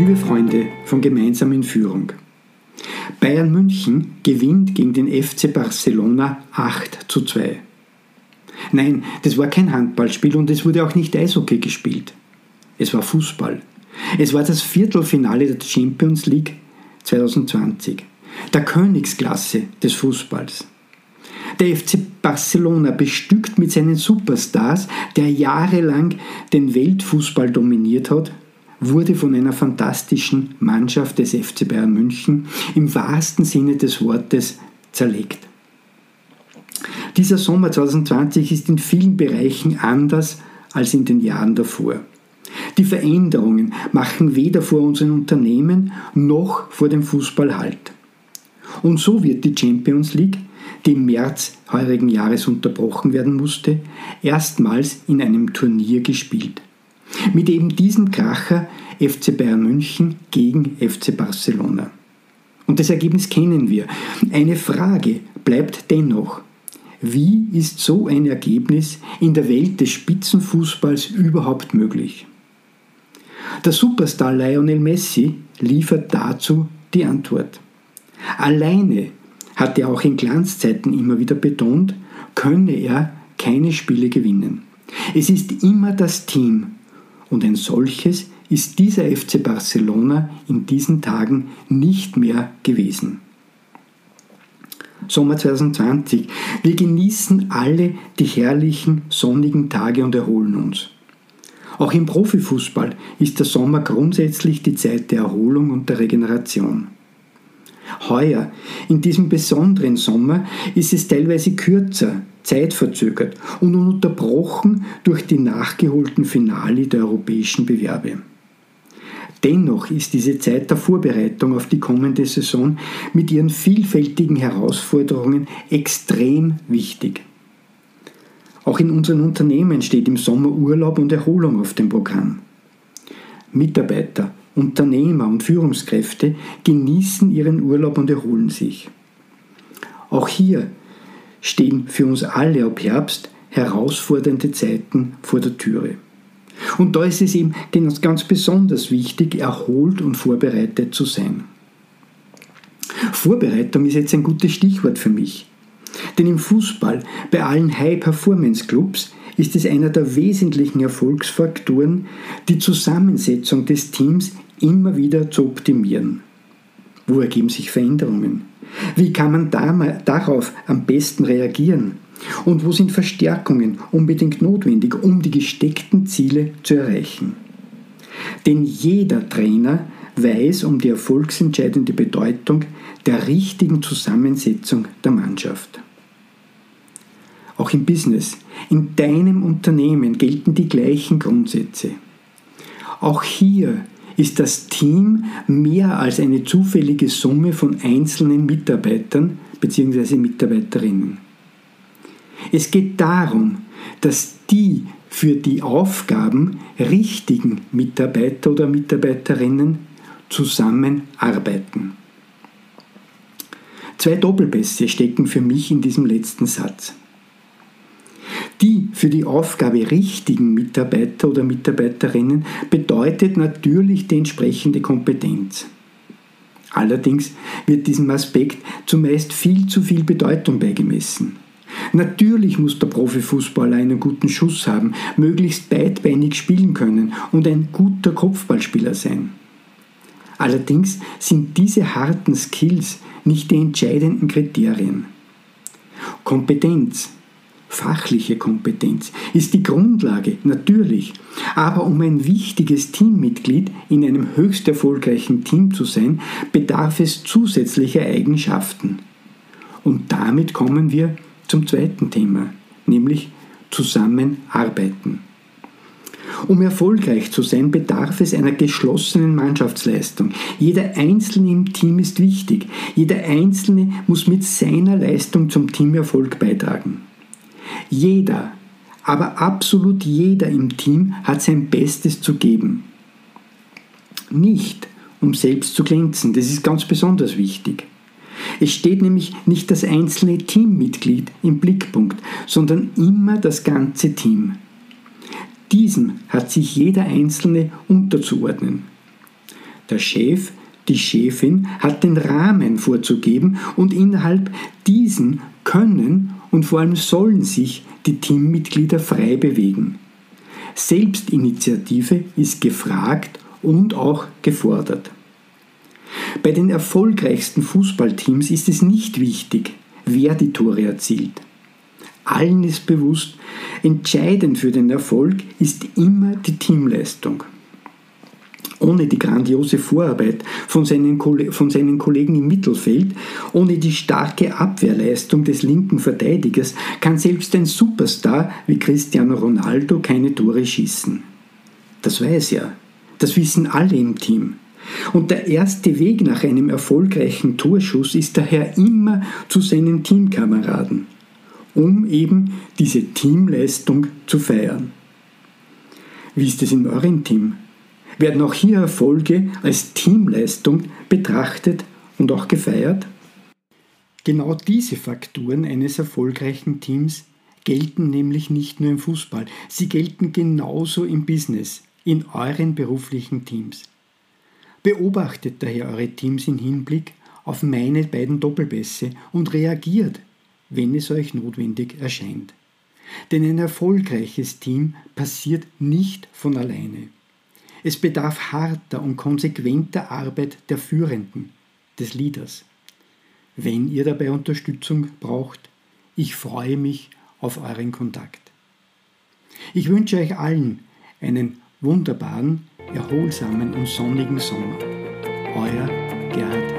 Liebe Freunde von Gemeinsam in Führung. Bayern München gewinnt gegen den FC Barcelona 8 zu 2. Nein, das war kein Handballspiel und es wurde auch nicht Eishockey gespielt. Es war Fußball. Es war das Viertelfinale der Champions League 2020, der Königsklasse des Fußballs. Der FC Barcelona, bestückt mit seinen Superstars, der jahrelang den Weltfußball dominiert hat, wurde von einer fantastischen Mannschaft des FC Bayern München im wahrsten Sinne des Wortes zerlegt. Dieser Sommer 2020 ist in vielen Bereichen anders als in den Jahren davor. Die Veränderungen machen weder vor unseren Unternehmen noch vor dem Fußball Halt. Und so wird die Champions League, die im März heurigen Jahres unterbrochen werden musste, erstmals in einem Turnier gespielt. Mit eben diesem Kracher FC Bayern München gegen FC Barcelona. Und das Ergebnis kennen wir. Eine Frage bleibt dennoch. Wie ist so ein Ergebnis in der Welt des Spitzenfußballs überhaupt möglich? Der Superstar Lionel Messi liefert dazu die Antwort. Alleine, hat er auch in Glanzzeiten immer wieder betont, könne er keine Spiele gewinnen. Es ist immer das Team und ein solches ist dieser FC Barcelona in diesen Tagen nicht mehr gewesen. Sommer 2020. Wir genießen alle die herrlichen sonnigen Tage und erholen uns. Auch im Profifußball ist der Sommer grundsätzlich die Zeit der Erholung und der Regeneration. Heuer, in diesem besonderen Sommer, ist es teilweise kürzer, zeitverzögert und unterbrochen durch die nachgeholten Finale der europäischen Bewerbe. Dennoch ist diese Zeit der Vorbereitung auf die kommende Saison mit ihren vielfältigen Herausforderungen extrem wichtig. Auch in unseren Unternehmen steht im Sommer Urlaub und Erholung auf dem Programm. Mitarbeiter, Unternehmer und Führungskräfte genießen ihren Urlaub und erholen sich. Auch hier stehen für uns alle ab Herbst herausfordernde Zeiten vor der Türe. Und da ist es eben ganz besonders wichtig, erholt und vorbereitet zu sein. Vorbereitung ist jetzt ein gutes Stichwort für mich. Denn im Fußball, bei allen High-Performance-Clubs, ist es einer der wesentlichen Erfolgsfaktoren, die Zusammensetzung des Teams immer wieder zu optimieren. Wo ergeben sich Veränderungen? Wie kann man darauf am besten reagieren? Und wo sind Verstärkungen unbedingt notwendig, um die gesteckten Ziele zu erreichen? Denn jeder Trainer weiß um die erfolgsentscheidende Bedeutung der richtigen Zusammensetzung der Mannschaft. Auch im Business, in deinem Unternehmen gelten die gleichen Grundsätze. Auch hier ist das Team mehr als eine zufällige Summe von einzelnen Mitarbeitern bzw. Mitarbeiterinnen. Es geht darum, dass die für die Aufgaben richtigen Mitarbeiter oder Mitarbeiterinnen zusammenarbeiten. Zwei Doppelbässe stecken für mich in diesem letzten Satz. Die für die Aufgabe richtigen Mitarbeiter oder Mitarbeiterinnen bedeutet natürlich die entsprechende Kompetenz. Allerdings wird diesem Aspekt zumeist viel zu viel Bedeutung beigemessen. Natürlich muss der Profifußballer einen guten Schuss haben, möglichst beidbeinig spielen können und ein guter Kopfballspieler sein. Allerdings sind diese harten Skills nicht die entscheidenden Kriterien. Kompetenz, fachliche Kompetenz ist die Grundlage, natürlich. Aber um ein wichtiges Teammitglied in einem höchst erfolgreichen Team zu sein, bedarf es zusätzlicher Eigenschaften. Und damit kommen wir zum zweiten Thema, nämlich Zusammenarbeiten. Um erfolgreich zu sein, bedarf es einer geschlossenen Mannschaftsleistung. Jeder Einzelne im Team ist wichtig. Jeder Einzelne muss mit seiner Leistung zum Teamerfolg beitragen. Jeder, aber absolut jeder im Team hat sein Bestes zu geben. Nicht, um selbst zu glänzen, das ist ganz besonders wichtig. Es steht nämlich nicht das einzelne Teammitglied im Blickpunkt, sondern immer das ganze Team. Diesem hat sich jeder Einzelne unterzuordnen. Der Chef, die Chefin hat den Rahmen vorzugeben und innerhalb diesen können und vor allem sollen sich die Teammitglieder frei bewegen. Selbstinitiative ist gefragt und auch gefordert. Bei den erfolgreichsten Fußballteams ist es nicht wichtig, wer die Tore erzielt. Allen ist bewusst, entscheidend für den Erfolg ist immer die Teamleistung. Ohne die grandiose Vorarbeit von seinen, von seinen Kollegen im Mittelfeld, ohne die starke Abwehrleistung des linken Verteidigers kann selbst ein Superstar wie Cristiano Ronaldo keine Tore schießen. Das weiß er. Das wissen alle im Team. Und der erste Weg nach einem erfolgreichen Torschuss ist daher immer zu seinen Teamkameraden, um eben diese Teamleistung zu feiern. Wie ist es in eurem Team? Werden auch hier Erfolge als Teamleistung betrachtet und auch gefeiert? Genau diese Faktoren eines erfolgreichen Teams gelten nämlich nicht nur im Fußball, sie gelten genauso im Business, in euren beruflichen Teams. Beobachtet daher eure Teams im Hinblick auf meine beiden Doppelbässe und reagiert, wenn es euch notwendig erscheint. Denn ein erfolgreiches Team passiert nicht von alleine. Es bedarf harter und konsequenter Arbeit der Führenden, des Leaders. Wenn ihr dabei Unterstützung braucht, ich freue mich auf euren Kontakt. Ich wünsche euch allen einen wunderbaren, erholsamen und sonnigen Sommer. Euer Gerhard